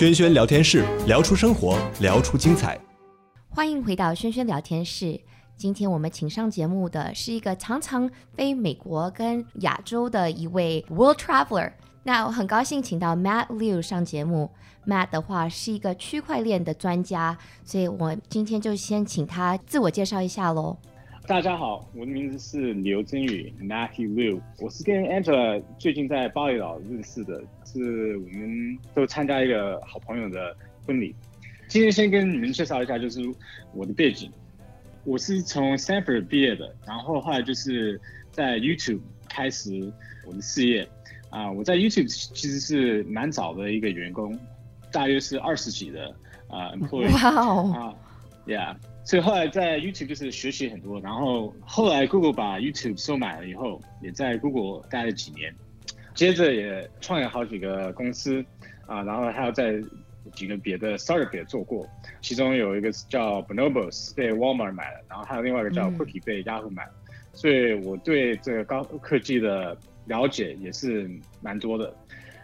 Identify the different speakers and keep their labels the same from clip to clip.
Speaker 1: 轩轩聊天室，聊出生活，聊出精彩。
Speaker 2: 欢迎回到轩轩聊天室。今天我们请上节目的是一个常常飞美国跟亚洲的一位 world traveler。那我很高兴请到 Matt Liu 上节目。Matt 的话是一个区块链的专家，所以我今天就先请他自我介绍一下喽。
Speaker 3: 大家好，我的名字是刘增宇，Matthew Liu。我是跟 Angela 最近在巴厘岛认识的，是我们都参加一个好朋友的婚礼。今天先跟你们介绍一下，就是我的背景。我是从 Stanford 毕业的，然后后来就是在 YouTube 开始我的事业。啊，我在 YouTube 其实是蛮早的一个员工。大约是二十几的啊，employee
Speaker 2: 哇哦
Speaker 3: 啊，Yeah，所以后来在 YouTube 就是学习很多，然后后来 Google 把 YouTube 收买了以后，也在 Google 待了几年，接着也创业好几个公司啊，然后还有在几个别的 startup 也做过，其中有一个叫 Bonobos 被 Walmart 买了，然后还有另外一个叫 Quickie 被 Yahoo 买了，嗯，所以我对这个高科技的了解也是蛮多的。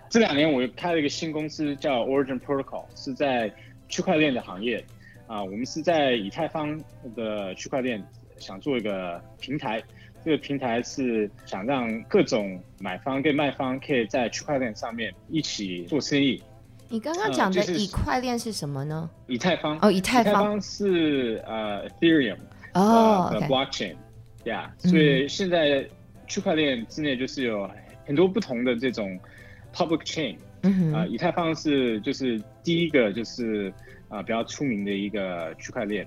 Speaker 3: 这两年我又开了一个新公司，叫 Origin Protocol，是在区块链的行业。啊，我们是在以太坊的区块链想做一个平台，这个平台是想让各种买方跟卖方可以在区块链上面一起做生意。
Speaker 2: 你刚刚讲的以块链是什么呢？
Speaker 3: 呃就是、以太坊
Speaker 2: 哦，以太坊，
Speaker 3: 是呃 Ethereum
Speaker 2: 哦
Speaker 3: 的 blockchain，yeah，、okay. 所以现在区块链之内就是有很多不同的这种。Public chain，嗯啊、呃，以太坊是就是第一个就是啊、呃、比较出名的一个区块链，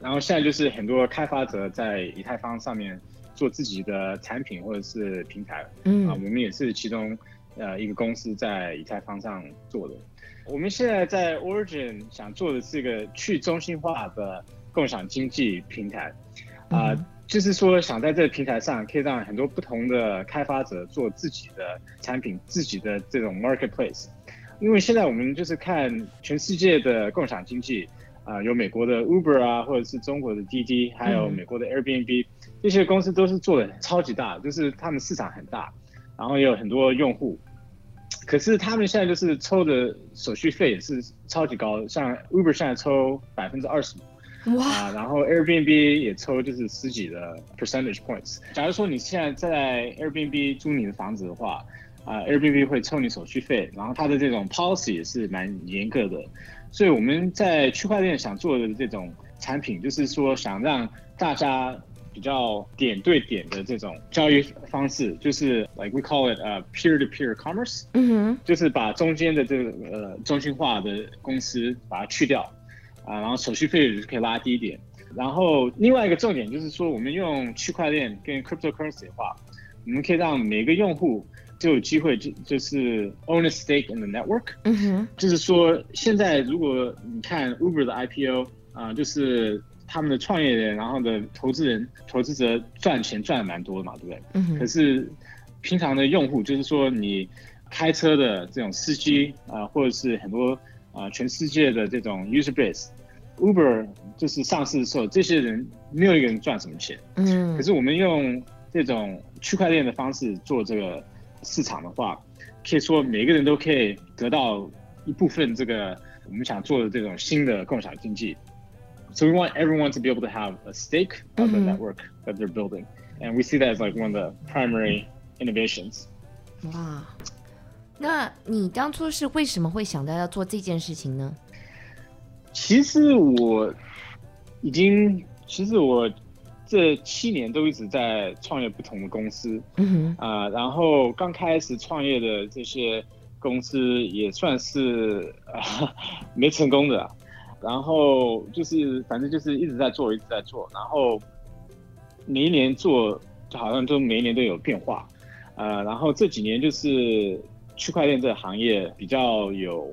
Speaker 3: 然后现在就是很多开发者在以太坊上面做自己的产品或者是平台，嗯啊，我们也是其中呃一个公司在以太坊上做的。我们现在在 Origin 想做的是一个去中心化的共享经济平台，啊、呃。嗯就是说，想在这个平台上，可以让很多不同的开发者做自己的产品，自己的这种 marketplace。因为现在我们就是看全世界的共享经济，啊、呃，有美国的 Uber 啊，或者是中国的滴滴，还有美国的 Airbnb，这些公司都是做的超级大，就是他们市场很大，然后也有很多用户。可是他们现在就是抽的手续费也是超级高，像 Uber 现在抽百分之二十五。
Speaker 2: 哇、
Speaker 3: 啊，然后 Airbnb 也抽就是十几的 percentage points。假如说你现在在 Airbnb 租你的房子的话，啊，Airbnb 会抽你手续费，然后它的这种 policy 也是蛮严格的。所以我们在区块链想做的这种产品，就是说想让大家比较点对点的这种交易方式，就是 like we call it 呃 peer to peer commerce，嗯哼，就是把中间的这个呃中心化的公司把它去掉。啊，然后手续费就可以拉低一点。然后另外一个重点就是说，我们用区块链跟 cryptocurrency 的话，我们可以让每个用户就有机会就就是 own a stake in the network。嗯哼。就是说，现在如果你看 Uber 的 IPO 啊、呃，就是他们的创业人，然后的投资人、投资者赚钱赚的蛮多的嘛，对不对？嗯哼。可是平常的用户，就是说你开车的这种司机啊、呃，或者是很多。啊，全世界的这种 user base，Uber 就是上市的时候，这些人没有一个人赚什么钱。嗯。可是我们用这种区块链的方式做这个市场的话，可以说每个人都可以得到一部分这个我们想做的这种新的共享经济。So we want everyone to be able to have a stake of the network that they're building, and we see that as like one of the primary innovations.
Speaker 2: 哇。那你当初是为什么会想到要做这件事情呢？
Speaker 3: 其实我已经，其实我这七年都一直在创业不同的公司，啊、呃，然后刚开始创业的这些公司也算是 没成功的，然后就是反正就是一直在做，一直在做，然后每一年做就好像都每一年都有变化，呃，然后这几年就是。区块链这个行业比较有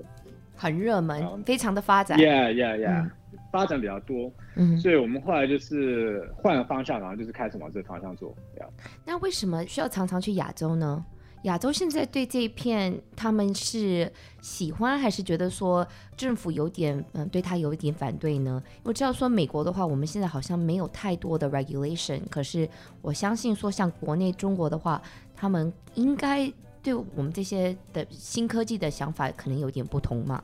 Speaker 2: 很热门，嗯，非常的发展。
Speaker 3: Yeah, yeah, yeah，嗯，发展比较多。嗯，所以我们后来就是换了方向，然后就是开始往这个方向做。Yeah.
Speaker 2: 那为什么需要常常去亚洲呢？亚洲现在对这一片他们是喜欢，还是觉得说政府有点嗯对他有一点反对呢？我知道说美国的话，我们现在好像没有太多的 regulation，可是我相信说像国内中国的话，他们应该。对我们这些的新科技的想法可能有点不同嘛？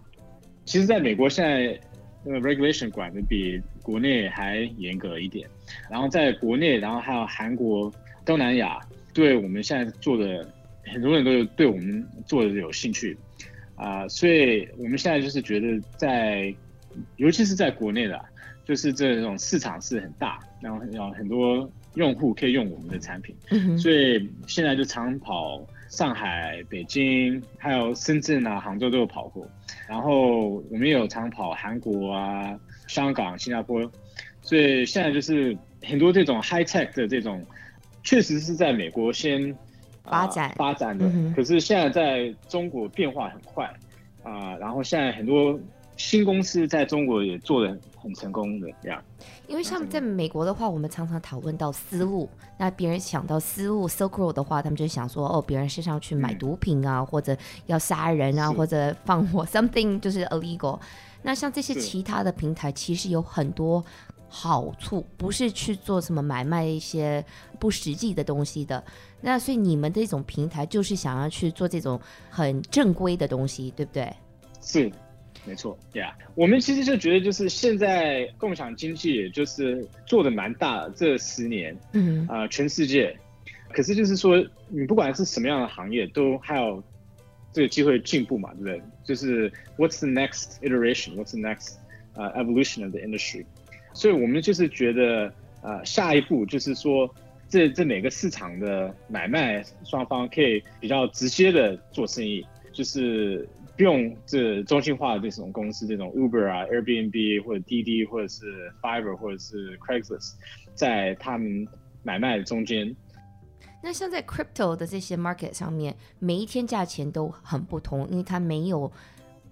Speaker 3: 其实在美国现在那个 regulation 管的比国内还严格一点，然后在国内，然后还有韩国、东南亚，对我们现在做的很多人都有对我们做的有兴趣。啊、呃，所以我们现在就是觉得在，尤其是在国内的，就是这种市场是很大，然后有很多用户可以用我们的产品，所以现在就常跑上海、北京，还有深圳啊、杭州都有跑过。然后我们也有常跑韩国啊、香港、新加坡，所以现在就是很多这种 high tech 的这种，确实是在美国先
Speaker 2: 发展、呃、
Speaker 3: 发展的，可是现在在中国变化很快啊、呃，然后现在很多新公司在中国也做得很成功的这样。
Speaker 2: 因为像在美国的话，我们常常讨论到丝路，那别人想到丝路 Silk Road 的话，他们就想说，哦，别人身上去买毒品啊，嗯、或者要杀人啊，或者放火，something 就是 illegal。那像这些其他的平台，其实有很多好处，不是去做什么买卖一些不实际的东西的。那所以你们这种平台就是想要去做这种很正规的东西，对不对？
Speaker 3: 是。没错，Yeah，我们其实就觉得，就是现在共享经济，也就是做的蛮大的这十年，嗯，啊、呃，全世界，可是就是说，你不管是什么样的行业，都还有这个机会进步嘛，对不对？就是 What's the next iteration？What's the next 呃、uh, evolution of the industry？所以我们就是觉得，呃，下一步就是说，这这每个市场的买卖双方可以比较直接的做生意，就是。用这中心化的这种公司，这种 Uber 啊、Airbnb 或者滴滴，或者是 Fiverr 或者是 Craigslist，在他们买卖的中间。
Speaker 2: 那像在 crypto 的这些 market 上面，每一天价钱都很不同，因为它没有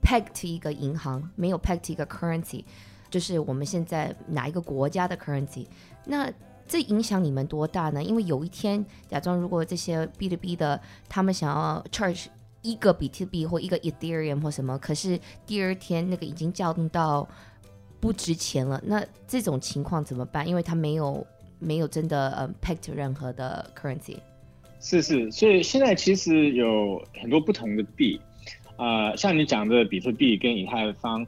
Speaker 2: pegged 一个银行，没有 pegged 一个 currency，就是我们现在哪一个国家的 currency。那这影响你们多大呢？因为有一天，假装如果这些 B 2 B 的他们想要 charge。一个比特币或一个 Ethereum 或什么，可是第二天那个已经降到不值钱了，那这种情况怎么办？因为它没有没有真的呃 pegged 任何的 currency。
Speaker 3: 是是，所以现在其实有很多不同的币，啊、像你讲的比特币跟以太坊，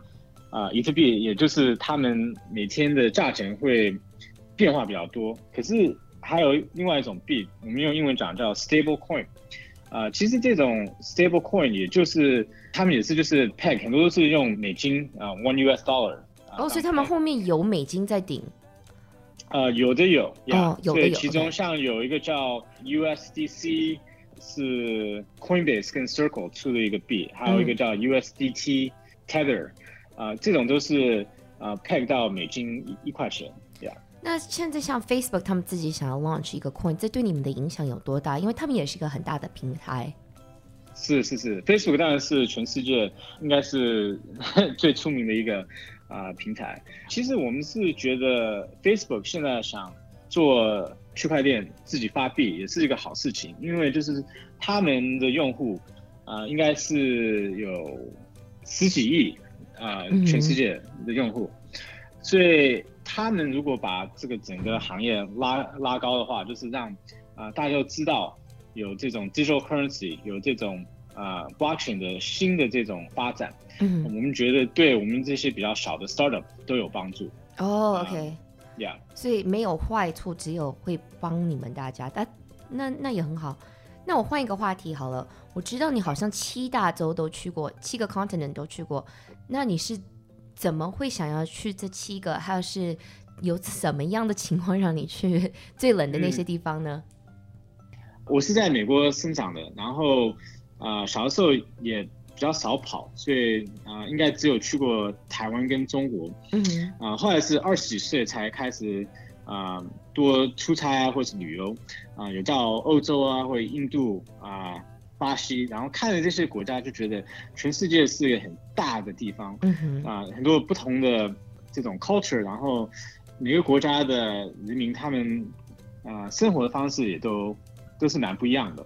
Speaker 3: 啊、比特币也就是他们每天的价钱会变化比较多，可是还有另外一种币，我们用英文讲叫 stable coin。啊、呃，其实这种 stable coin 也就是他们也是就是 peg 很多都是用美金啊、呃、one US dollar。
Speaker 2: 哦，所以他们后面有美金在顶。
Speaker 3: 呃，有的有，
Speaker 2: 哦，有的有。
Speaker 3: 其中像有一个叫 USDC，是 Coinbase 跟 Circle 出的一个币，还有一个叫 USDT Tether，啊、嗯呃，这种都是呃 peg 到美金一一块钱。
Speaker 2: 那现在像 Facebook 他们自己想要 launch 一个 coin，这对你们的影响有多大？因为他们也是一个很大的平台。
Speaker 3: 是是是，Facebook 当然是全世界应该是 最出名的一个啊、呃、平台。其实我们是觉得 Facebook 现在想做区块链自己发币也是一个好事情，因为就是他们的用户啊、呃、应该是有十几亿啊、呃、全世界的用户，嗯、所以。他们如果把这个整个行业拉拉高的话，就是让啊、呃、大家都知道有这种 digital currency，有这种啊、呃、blockchain 的新的这种发展，嗯，我们觉得对我们这些比较小的 startup 都有帮助。
Speaker 2: 哦，OK，
Speaker 3: 呀，yeah.
Speaker 2: 所以没有坏处，只有会帮你们大家，但那那也很好。那我换一个话题好了，我知道你好像七大洲都去过，七个 continent 都去过，那你是？怎么会想要去这七个？还有是有什么样的情况让你去最冷的那些地方呢？
Speaker 3: 嗯、我是在美国生长的，然后啊、呃，小的时候也比较少跑，所以啊、呃，应该只有去过台湾跟中国。嗯啊、呃，后来是二十几岁才开始啊、呃，多出差啊，或是旅游啊、呃，有到欧洲啊，或者印度啊。呃巴西，然后看了这些国家，就觉得全世界是一个很大的地方，啊，很多不同的这种 culture，然后每个国家的人民他们啊生活的方式也都都是蛮不一样的，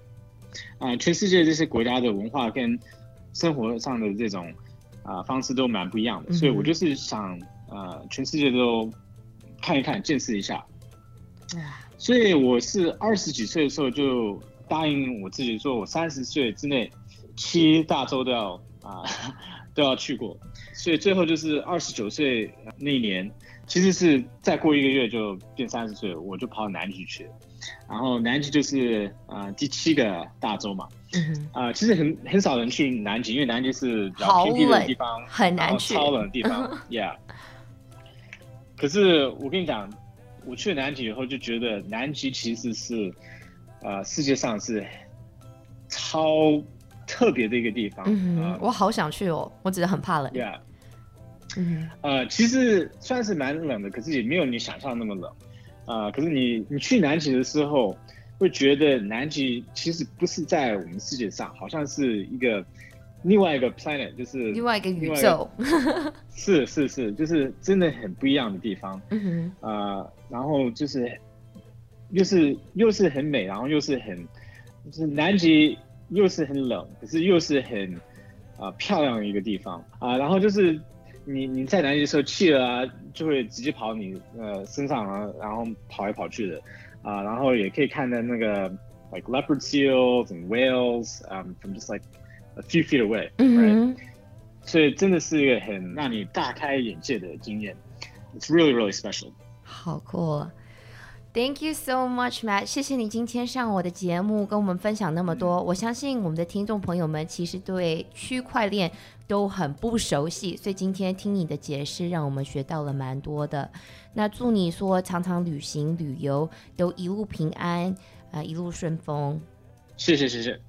Speaker 3: 啊，全世界这些国家的文化跟生活上的这种啊方式都蛮不一样的，所以我就是想啊全世界都看一看，见识一下，所以我是二十几岁的时候就。答应我自己说，我三十岁之内七大洲都要啊，都要去过。所以最后就是二十九岁那一年，其实是再过一个月就变三十岁，我就跑到南极去了。然后南极就是啊、呃、第七个大洲嘛，嗯啊、呃，其实很很少人去南极，因为南极是比较偏僻的地方，
Speaker 2: 很难去，
Speaker 3: 超冷的地方，Yeah。可是我跟你讲，我去了南极以后就觉得南极其实是，呃，世界上是超特别的一个地方。
Speaker 2: 嗯、呃，我好想去哦，我只是很怕冷。
Speaker 3: 嗯，呃，其实算是蛮冷的，可是也没有你想象那么冷。啊、呃，可是你你去南极的时候，会觉得南极其实不是在我们世界上，好像是一个。另外一个 planet 就是
Speaker 2: 另外一个宇宙，
Speaker 3: 是是是，就是真的很不一样的地方。嗯哼，呃，然后就是又是又是很美，然后又是很就是南极又是很冷，可是又是很啊、呃、漂亮的一个地方啊、呃。然后就是你你在南极的时候，企鹅啊就会直接跑你呃身上啊，然后跑来跑去的啊、呃。然后也可以看到那个 like leopard seals and whales um from just like A few feet away，right？，所以真的是一个很让你大开眼界的经验。It's really, really special。
Speaker 2: 好酷，Thank you so much, Matt。谢谢你今天上我的节目，跟我们分享那么多。我相信我们的听众朋友们其实对区块链都很不熟悉，所以今天听你的解释，让我们学到了蛮多的。那祝你说常常旅行旅游都一路平安啊，一路顺风。
Speaker 3: 谢谢，谢谢。